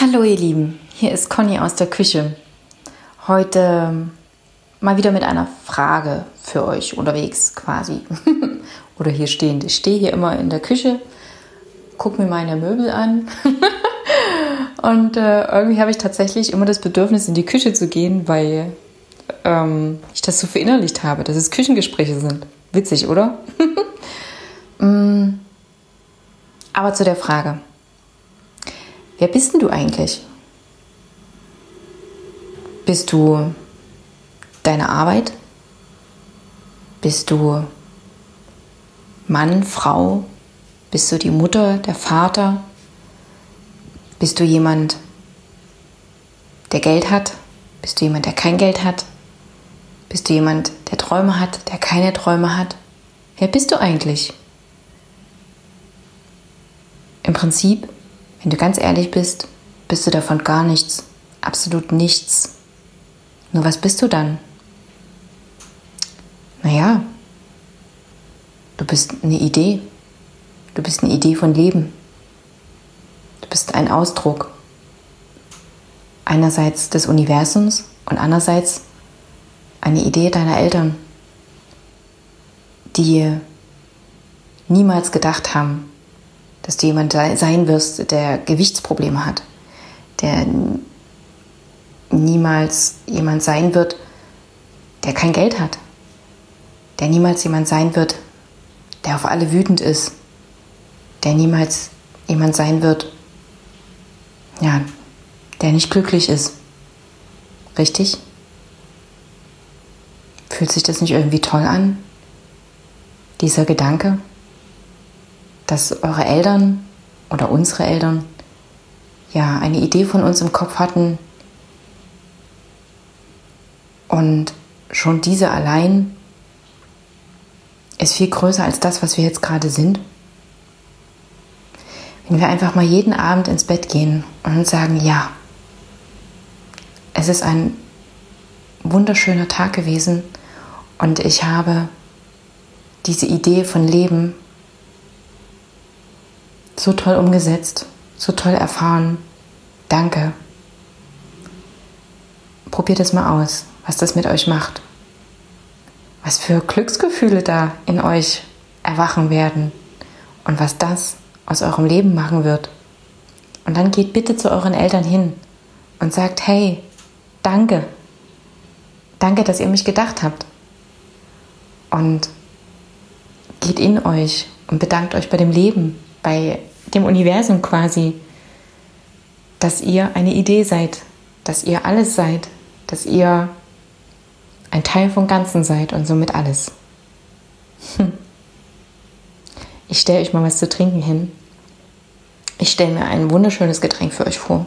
Hallo ihr Lieben, hier ist Conny aus der Küche. Heute ähm, mal wieder mit einer Frage für euch unterwegs quasi. Oder hier stehend. Ich stehe hier immer in der Küche, gucke mir meine Möbel an und äh, irgendwie habe ich tatsächlich immer das Bedürfnis, in die Küche zu gehen, weil ähm, ich das so verinnerlicht habe, dass es Küchengespräche sind. Witzig, oder? Mm. Aber zu der Frage. Wer bist denn du eigentlich? Bist du deine Arbeit? Bist du Mann, Frau? Bist du die Mutter, der Vater? Bist du jemand, der Geld hat? Bist du jemand, der kein Geld hat? Bist du jemand, der Träume hat, der keine Träume hat? Wer bist du eigentlich? Im Prinzip wenn du ganz ehrlich bist, bist du davon gar nichts, absolut nichts. Nur was bist du dann? Naja, du bist eine Idee. Du bist eine Idee von Leben. Du bist ein Ausdruck einerseits des Universums und andererseits eine Idee deiner Eltern, die niemals gedacht haben, dass du jemand sein wirst, der Gewichtsprobleme hat, der niemals jemand sein wird, der kein Geld hat, der niemals jemand sein wird, der auf alle wütend ist, der niemals jemand sein wird, ja, der nicht glücklich ist. Richtig? Fühlt sich das nicht irgendwie toll an? Dieser Gedanke? Dass eure Eltern oder unsere Eltern ja eine Idee von uns im Kopf hatten und schon diese allein ist viel größer als das, was wir jetzt gerade sind. Wenn wir einfach mal jeden Abend ins Bett gehen und sagen, ja, es ist ein wunderschöner Tag gewesen und ich habe diese Idee von Leben so toll umgesetzt, so toll erfahren. Danke. Probiert es mal aus, was das mit euch macht. Was für Glücksgefühle da in euch erwachen werden und was das aus eurem Leben machen wird. Und dann geht bitte zu euren Eltern hin und sagt, hey, danke. Danke, dass ihr mich gedacht habt. Und geht in euch und bedankt euch bei dem Leben, bei dem Universum quasi, dass ihr eine Idee seid, dass ihr alles seid, dass ihr ein Teil vom Ganzen seid und somit alles. Hm. Ich stelle euch mal was zu trinken hin. Ich stelle mir ein wunderschönes Getränk für euch vor,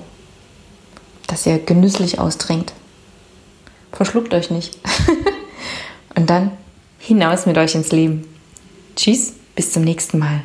das ihr genüsslich austrinkt. Verschluckt euch nicht. und dann hinaus mit euch ins Leben. Tschüss, bis zum nächsten Mal.